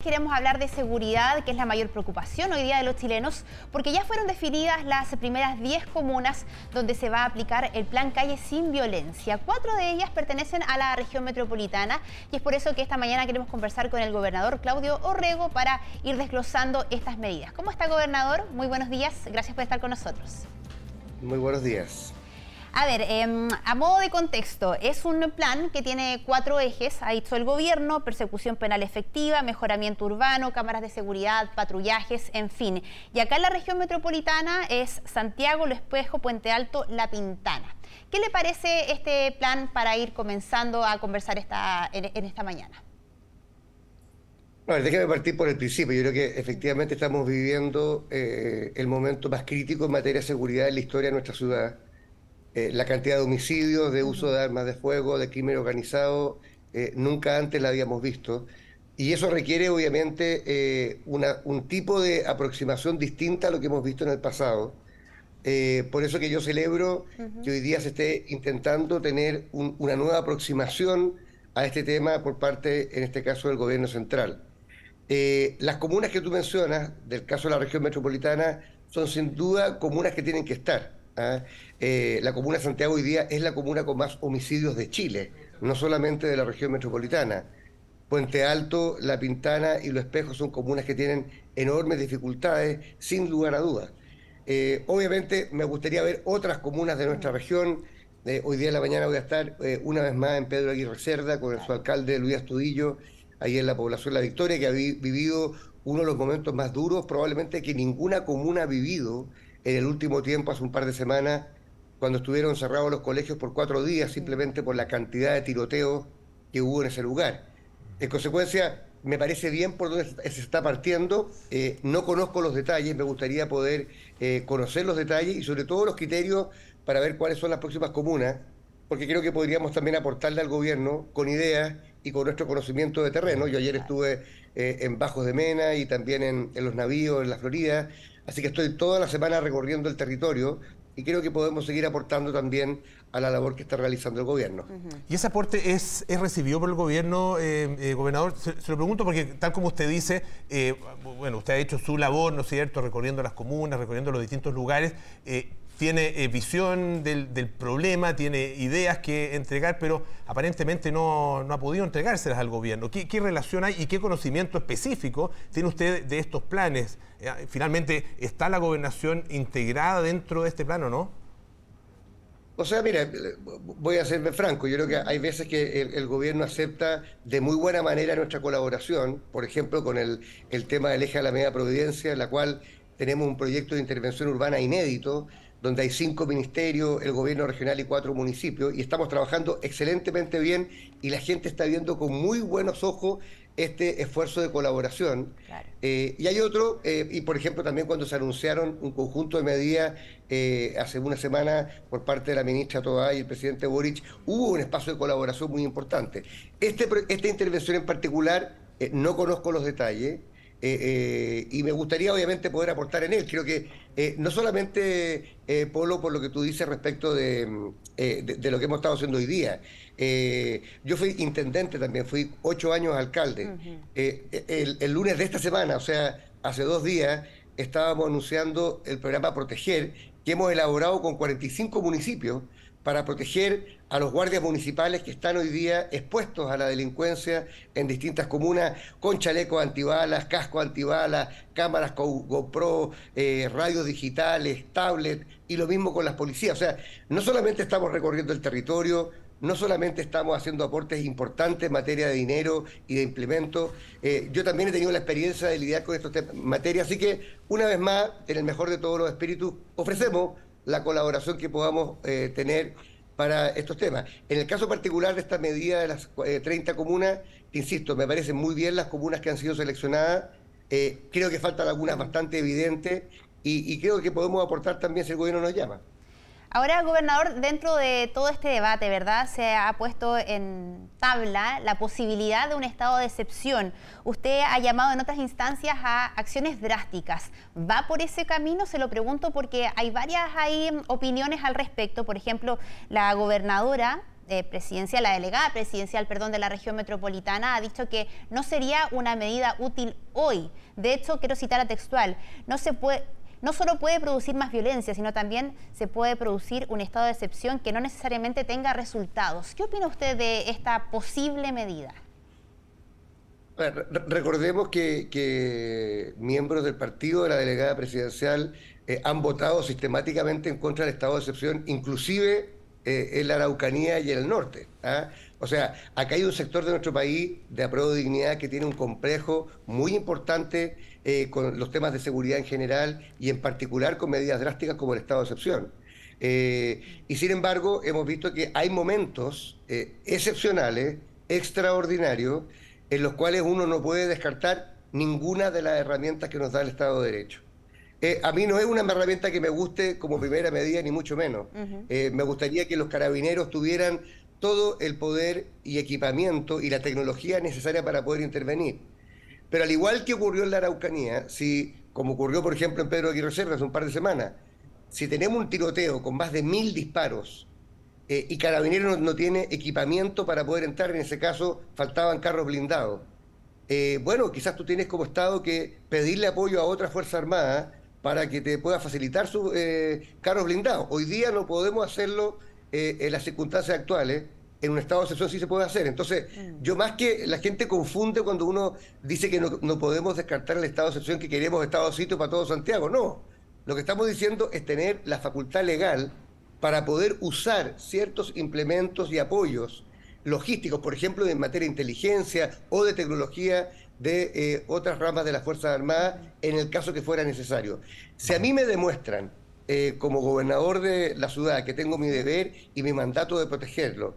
Queremos hablar de seguridad, que es la mayor preocupación hoy día de los chilenos, porque ya fueron definidas las primeras 10 comunas donde se va a aplicar el plan Calle sin Violencia. Cuatro de ellas pertenecen a la región metropolitana y es por eso que esta mañana queremos conversar con el gobernador Claudio Orrego para ir desglosando estas medidas. ¿Cómo está, gobernador? Muy buenos días, gracias por estar con nosotros. Muy buenos días. A ver, em, a modo de contexto, es un plan que tiene cuatro ejes, ha dicho el gobierno, persecución penal efectiva, mejoramiento urbano, cámaras de seguridad, patrullajes, en fin. Y acá en la región metropolitana es Santiago, Lo Espejo, Puente Alto, La Pintana. ¿Qué le parece este plan para ir comenzando a conversar esta, en, esta mañana? Bueno, déjame partir por el principio. Yo creo que efectivamente estamos viviendo eh, el momento más crítico en materia de seguridad en la historia de nuestra ciudad eh, la cantidad de homicidios, de uso de armas de fuego, de crimen organizado, eh, nunca antes la habíamos visto. Y eso requiere, obviamente, eh, un tipo de aproximación distinta a lo que hemos visto en el pasado. por eso que yo celebro que hoy día se esté intentando tener una nueva aproximación a este tema por parte, en este caso, del gobierno central. las comunas que tú mencionas, del caso de la región metropolitana, son sin duda comunas que tienen que estar. ¿Ah? Eh, la comuna Santiago hoy día es la comuna con más homicidios de Chile, no solamente de la región metropolitana. Puente Alto, La Pintana y Los Espejos son comunas que tienen enormes dificultades, sin lugar a dudas. Eh, obviamente me gustaría ver otras comunas de nuestra región. Eh, hoy día en la mañana voy a estar una vez más en Pedro Aguirre Cerda con su alcalde Luis Astudillo, ahí en la población La Victoria, que ha vivido uno de los momentos más duros probablemente que ninguna comuna ha vivido en el último tiempo, hace un par de semanas, cuando estuvieron cerrados los colegios por cuatro días, simplemente por la cantidad de tiroteos que hubo en ese lugar. En consecuencia, me parece bien por dónde se está partiendo. Eh, no conozco los detalles, me gustaría poder eh, conocer los detalles y sobre todo los criterios para ver cuáles son las próximas comunas, porque creo que podríamos también aportarle al gobierno con ideas y con nuestro conocimiento de terreno. Yo ayer estuve eh, en Bajos de Mena y también en, en los navíos en la Florida, Así que estoy toda la semana recorriendo el territorio y creo que podemos seguir aportando también a la labor que está realizando el gobierno. ¿Y ese aporte es, recibido por el gobierno, eh, eh, gobernador? Se, lo pregunto porque tal como usted dice, eh, bueno, usted ha hecho su labor, ¿no es cierto?, recorriendo las comunas, recorriendo los distintos lugares tiene eh, visión del, problema, tiene ideas que entregar, pero aparentemente no, ha podido entregárselas al gobierno. ¿Qué, relación hay y qué conocimiento específico tiene usted de estos planes? Eh, finalmente, ¿está la gobernación integrada dentro de este plano, no? O sea, mira, voy a serme franco, yo creo que hay veces que el, gobierno acepta de muy buena manera nuestra colaboración, por ejemplo, con el, el tema del eje a la media providencia, en la cual tenemos un proyecto de intervención urbana inédito, donde hay cinco ministerios, el gobierno regional y cuatro municipios, y estamos trabajando excelentemente bien y la gente está viendo con muy buenos ojos este esfuerzo de colaboración. Eh, y hay otro, eh, y por ejemplo también cuando se anunciaron un conjunto de medidas eh, hace una semana por parte de la ministra Toa y el presidente Boric, hubo un espacio de colaboración muy importante. Este, esta intervención en particular, no conozco los detalles, eh, eh, y me gustaría obviamente poder aportar en él. Creo que eh, no solamente, Polo, por lo que tú dices respecto de, lo que hemos estado haciendo hoy día. yo fui intendente también, fui ocho años alcalde. el, lunes de esta semana, o sea, hace dos días, estábamos anunciando el programa Proteger, que hemos elaborado con 45 municipios para proteger a los guardias municipales que están hoy día expuestos a la delincuencia en distintas comunas con chalecos antibalas, casco antibalas, cámaras con GoPro, eh, radios digitales, tablets y lo mismo con las policías. O sea, no solamente estamos recorriendo el territorio, no solamente estamos haciendo aportes importantes en materia de dinero y de implementos, eh, yo también he tenido la experiencia de lidiar con estas materias, así que una vez más, en el mejor de todos los espíritus, ofrecemos la colaboración que podamos eh, tener para estos temas. En el caso particular de esta medida de las 30 eh, comunas, insisto, me parecen muy bien las comunas que han sido seleccionadas, eh, creo que faltan algunas bastante evidentes y, y creo que podemos aportar también si el gobierno nos llama. Ahora, gobernador, dentro de todo este debate, ¿verdad? Se ha puesto en tabla la posibilidad de un estado de excepción. Usted ha llamado en otras instancias a acciones drásticas. ¿Va por ese camino? Se lo pregunto porque hay varias hay opiniones al respecto. Por ejemplo, la gobernadora eh, presidencial, la delegada presidencial, perdón, de la región metropolitana ha dicho que no sería una medida útil hoy. De hecho, quiero citar a textual, no se puede no solo puede producir más violencia, sino también se puede producir un estado de excepción que no necesariamente tenga resultados. ¿Qué opina usted de esta posible medida? Recordemos que, miembros del partido de la delegada presidencial eh, han votado sistemáticamente en contra del estado de excepción, inclusive eh, en la Araucanía y el norte. ¿ah? O sea, acá hay un sector de nuestro país de apruebo de dignidad que tiene un complejo muy importante eh, con los temas de seguridad en general y en particular con medidas drásticas como el estado de excepción. y sin embargo, hemos visto que hay momentos excepcionales, extraordinarios, en los cuales uno no puede descartar ninguna de las herramientas que nos da el Estado de Derecho. Eh, a mí no es una herramienta que me guste como primera medida, ni mucho menos. Eh, me gustaría que los carabineros tuvieran todo el poder y equipamiento y la tecnología necesaria para poder intervenir. Pero al igual que ocurrió en la Araucanía, si, como ocurrió por ejemplo en Pedro Aguirre Cerro hace un par de semanas, si tenemos un tiroteo con más de mil disparos eh, y Carabineros no, tiene equipamiento para poder entrar, en ese caso faltaban carros blindados. Bueno, quizás tú tienes como Estado que pedirle apoyo a otra Fuerza Armada para que te pueda facilitar sus eh, carros blindados. Hoy día no podemos hacerlo en las circunstancias actuales. En un estado de excepción sí se puede hacer. Entonces, mm. yo más que la gente confunde cuando uno dice que no, no podemos descartar el estado de excepción que queremos estado de sitio para todo Santiago. No. Lo que estamos diciendo es tener la facultad legal para poder usar ciertos implementos y apoyos logísticos, por ejemplo, en materia de inteligencia o de tecnología de eh, otras ramas de las Fuerzas Armadas en el caso que fuera necesario. Si a mí me demuestran eh, como gobernador de la ciudad que tengo mi deber y mi mandato de protegerlo,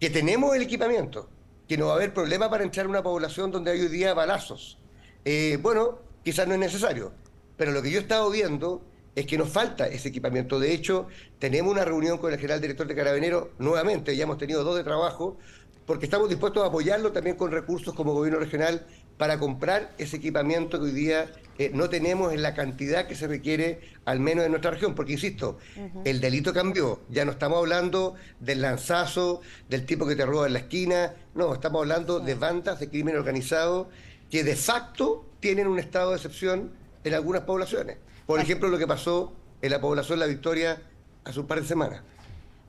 que tenemos el equipamiento, que no va a haber problema para entrar a una población donde hay hoy día balazos, eh, bueno, quizás no es necesario. Pero lo que yo he estado viendo es que nos falta ese equipamiento. De hecho, tenemos una reunión con el general director de Carabineros nuevamente, ya hemos tenido dos de trabajo, porque estamos dispuestos a apoyarlo también con recursos como gobierno regional para comprar ese equipamiento que hoy día eh, no tenemos en la cantidad que se requiere, al menos en nuestra región, porque insisto, el delito cambió, ya no estamos hablando del lanzazo, del tipo que te roba en la esquina, no, estamos hablando de bandas de crimen organizado que de facto tienen un estado de excepción en algunas poblaciones. Por ejemplo, lo que pasó en la población La Victoria hace un par de semanas.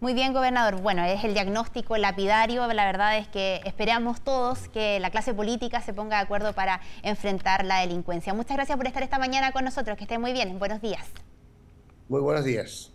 Muy bien, gobernador. Bueno, es el diagnóstico lapidario. La verdad es que esperamos todos que la clase política se ponga de acuerdo para enfrentar la delincuencia. Muchas gracias por estar esta mañana con nosotros. Que esté muy bien. Buenos días. Muy buenos días.